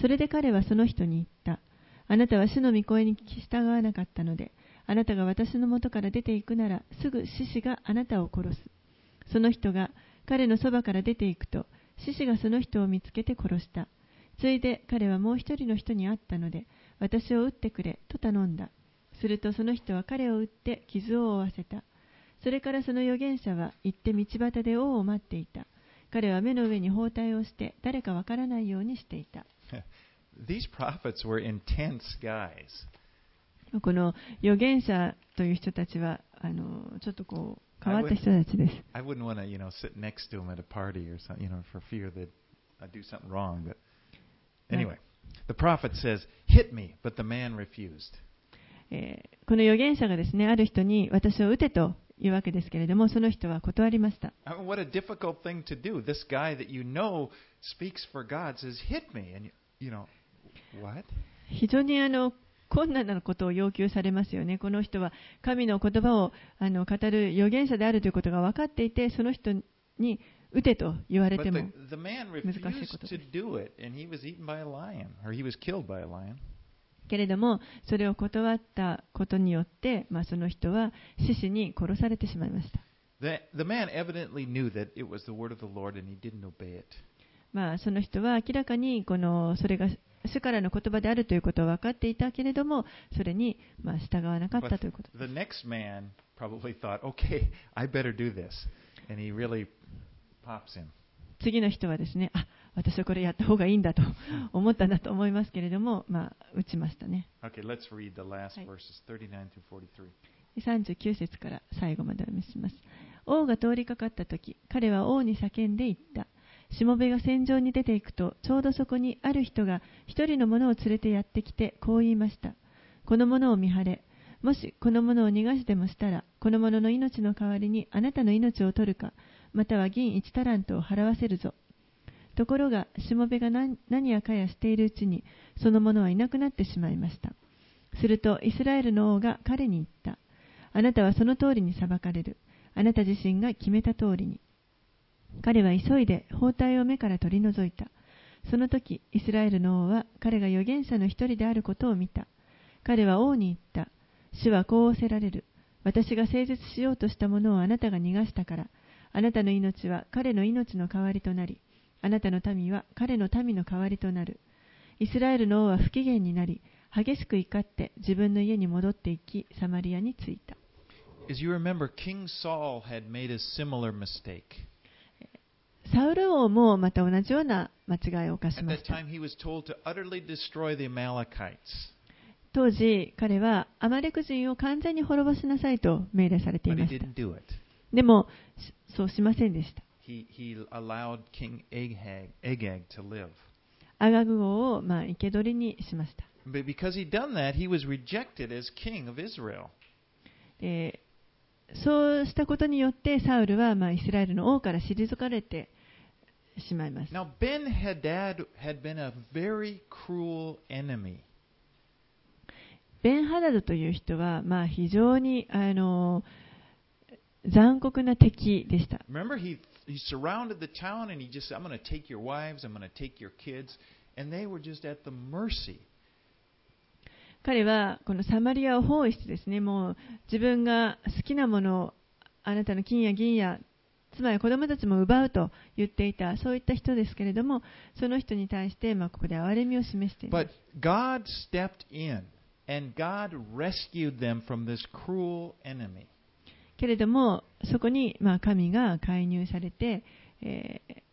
それで彼はその人に言ったあなたは主の御声に従わなかったのであなたが私の元から出て行くならすぐ獅子があなたを殺すその人が彼のそばから出て行くと獅子がその人を見つけて殺した。ついで彼はもう一人の人に会ったので私を撃ってくれと頼んだ。するとその人は彼を撃って傷を負わせた。それからその預言者は行って道端で王を待っていた。彼は目の上に包帯をして誰かわからないようにしていた。
These prophets were intense guys.
この預言者という人たちはあのちょっとこう変わった人たちです
I wouldn't want to, you know, sit next to them at a party or something, you know, for fear that I'd do something wrong. But anyway, the prophet says, "Hit me," but the man refused.
えーこの預言者がですねある人に私を撃てというわけですけれどもその人は断りました
I what a difficult thing to do. This guy that you know speaks for God says, "Hit me," and you, you know, what?
非常にあの困難なことを要求されますよね、この人は神の言葉をあの語る預言者であるということが分かっていて、その人に打てと言われても難しいです。けれども、それを断ったことによって、ま、その人は獅子に殺されてしまいました。まあ、その人は明らかにこのそれが主からの言葉であるということを分かっていたけれども、それにまあ従わなかったということ。
the next man probably thought, "Okay, I better do this," and he really pops him.
次の人はですね、あ私はこれやった方がいいんだと 思ったんだと思いますけれども、まあ、打ちましたね。
Okay, let's read the last
Hi.
verses, 39 through 43.
39節から最後までお見せします。王が通りかかったとき、彼は王に叫んで言った。しもべが戦場に出ていくと、ちょうどそこにある人が一人の者を連れてやってきて、こう言いました。この者を見張れ。もしこの者を逃がしでもしたら、この者の命の代わりにあなたの命を取るか、または銀一タラントを払わせるぞ。ところが、しもべが何やかやしているうちに、その者はいなくなってしまいました。すると、イスラエルの王が彼に言った。あなたはその通りに裁かれる。あなた自身が決めた通りに。彼は急いで包帯を目から取り除いた。その時、イスラエルの王は彼が預言者の一人であることを見た。彼は王に言った。主はこう仰せられる。私が整絶しようとしたものをあなたが逃がしたから、あなたの命は彼の命の代わりとなり、あなたの民は彼の民の代わりとなる。イスラエルの王は不機嫌になり、激しく怒って自分の家に戻っていき、サマリアに着いた。
As you remember, King Saul had made a similar mistake.
サウル王もまた同じような間違いを犯しました。当時、彼はアマレク人を完全に滅ぼしなさいと命令されていました。でも、そうしませんでした。アガグ王を生、まあ、け捕りにしました。そうしたことによって、サウルは、まあ、イスラエルの王から退かれてしまいます。
Now, Ben Hadad had been a very cruel enemy.
ベンハダドという人は、まあ、非常にあの残酷な敵でした。
Remember, he, he surrounded the town and he just said, I'm going to take your wives, I'm going to take your kids. And they were just at the mercy
彼はこのサマリアを包囲してですね、もう自分が好きなものをあなたの金や銀や妻や子供たちも奪うと言っていた、そういった人ですけれども、その人に対して、まあ、ここで憐れみを示していま
But
す。
God stepped in and God rescued them from this cruel enemy.
けれども、そこに、まあ、神が介入されて、えー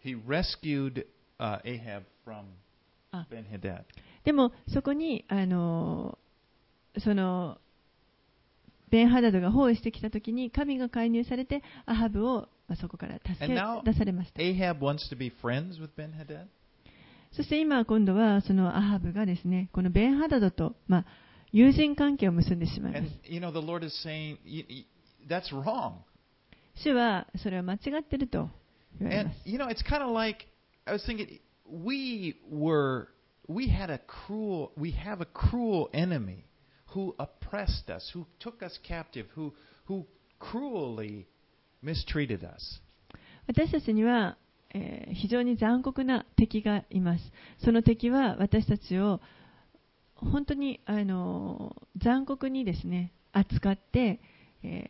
He rescued uh, Ahab from
Ah. でもそこにあのそのベンハダドが包囲してきたときに神が介入されてアハブをそこから助け出されました。そして今今度はそのアハブがですねこのベンハダドとまあ友人関係を結んでしまいます。主はそれは間違ってると言われます。
we had a cruel, we have a cruel enemy who oppressed us, who took us captive, who, who cruelly mistreated us.
私たちには、えー非常に残酷な敵がいます。その敵は私たちを本当にあの残酷にですね扱って、え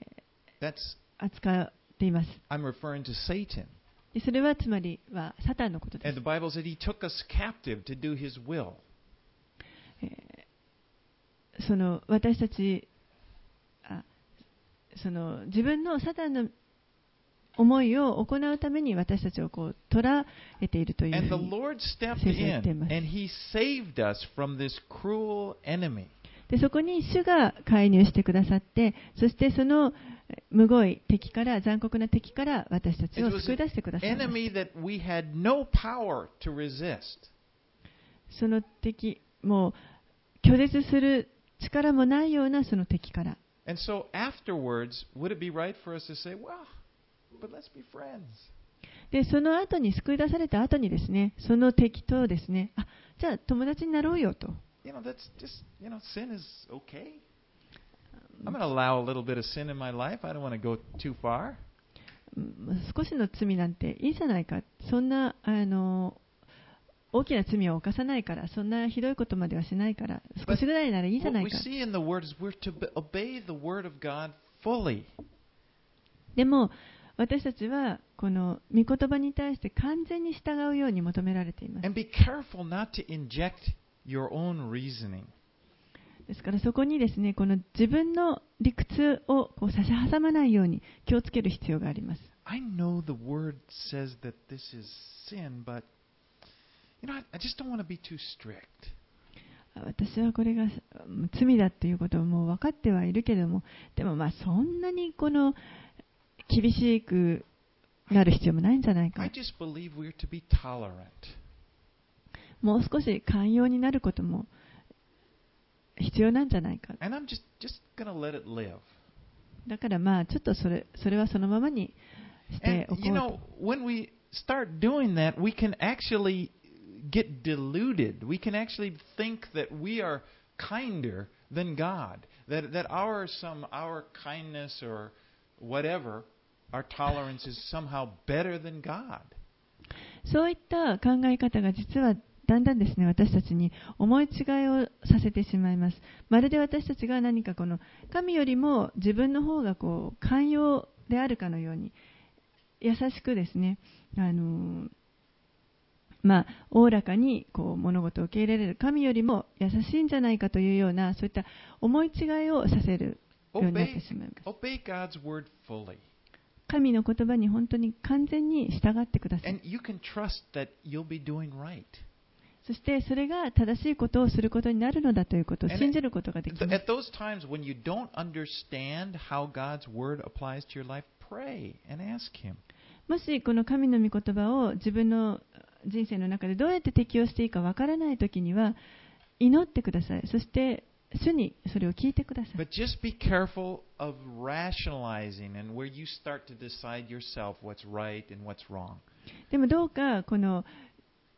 That's,
ー扱っています。
I'm referring to Satan.
でそれはつまりはサタンのことです.その私たちあその自分のサタンの思いを行うために私たちをこう捉えているという聖書は言っていますでそこに主が介入してくださってそしてそのむごい敵から残酷な敵から私たちを救い出してくださいその敵もう拒絶する力もないようなその敵から。で、その後に救い出された後にですね、その敵とですね、あじゃあ友達になろうよと。少しの罪なんていいじゃないか、そんなあの大きな罪を犯さないから、そんなひどいことまではしないから、少しぐらいならいいじゃないか。でも、私たちはこの御言葉に対して完全に従うように求められています。
Your own reasoning.
ですからそこにですねこの自分の理屈をこう差し挟まないように気をつける必要があります
I know the Word says that this is sin, but, you know, I, just don't want to be too strict.
私はこれがうん罪だということをもう分かってはいるけれどもでもまあそんなにこの厳しくなる必要もないんじゃないか
I。just believe we're to be tolerant.
もう少し寛容になることも必要なんじゃないか。
And I'm just, just going to let it live.
だからまあ、ちょっとそれそれはそのままにしてお
And,
こ
you
う
when we start doing that, we can actually get deluded. We can actually think that we are kinder than God. That, that our, some, our kindness or whatever, our tolerance is somehow better than God.
そういった考え方が実はだんだんですね、私たちに思い違いをさせてしまいます。まるで私たちが何かこの神よりも自分の方がこう寛容であるかのように優しくですね、あのまあ、おおらかにこう物事を受け入れられる神よりも優しいんじゃないかというようなそういった思い違いをさせるようになってしまいます。神の言葉に本当に完全に従ってください。
Right.
そしてそれが正しいことをすることになるのだということを信じることができます。もしこの神の御言葉を自分の人生の中でどうやって適用していいかわからないときには祈ってください。そして主にそれを聞いてください。でもどうかこの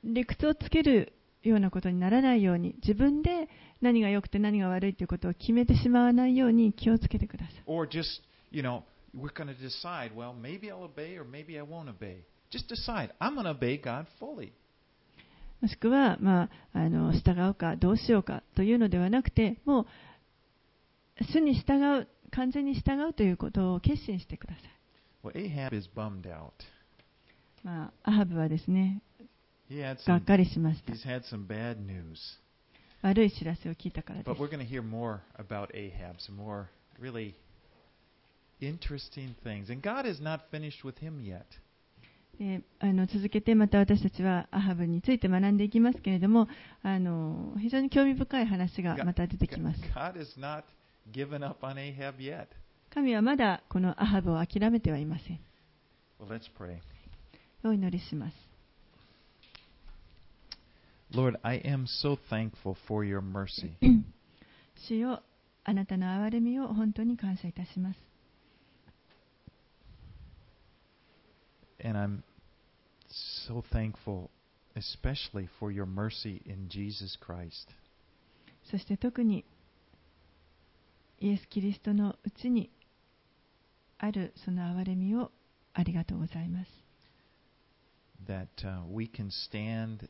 理屈をつけるようなことにならないように自分で何が良くて何が悪いということを決めてしまわないように気をつけてください。もしくは、まあ、あの従うかどうしようかというのではなくてもうすに従う完全に従うということを決心してください。まあ、アハブはですねがっかりしました。悪い知らせを聞いたからです。
Interesting things. And God is not finished with him yet.
あの続けてまた私たちはアハブについて学んでいきますけれどもあの非常に興味深い話がまた出てきます。
God is not given up on Ahab yet.
神はまだこのアハブを諦めてはいません。
Well, let's pray.
お祈りします。
Lord, I am so thankful for your mercy.
主よあなたの憐れみを本当に感謝いたします
And I'm so thankful, especially for your mercy in Jesus Christ.
そして特にイエス・キリストのうちにあるその憐れみをありがとうございます。
That uh, we can stand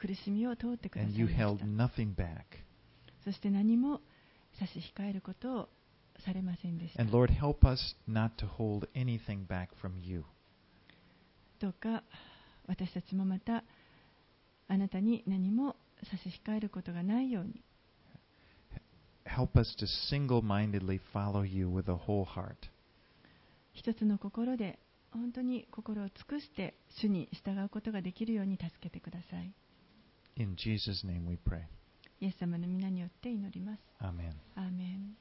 苦しみを通ってくださ
and
いました.そして何も差し控えることをされませんでした。
And Lord, help us not to hold anything back from you.
どうか私たちもまたあなたに何も差し控えることがないように
Help us to single mindedly follow you with a whole heart.
一つの心で本当に心を尽くして主に従うことができるように助けてください。
In Jesus' name we pray.
イエス様の皆によって祈ります。
Amen.
アーメン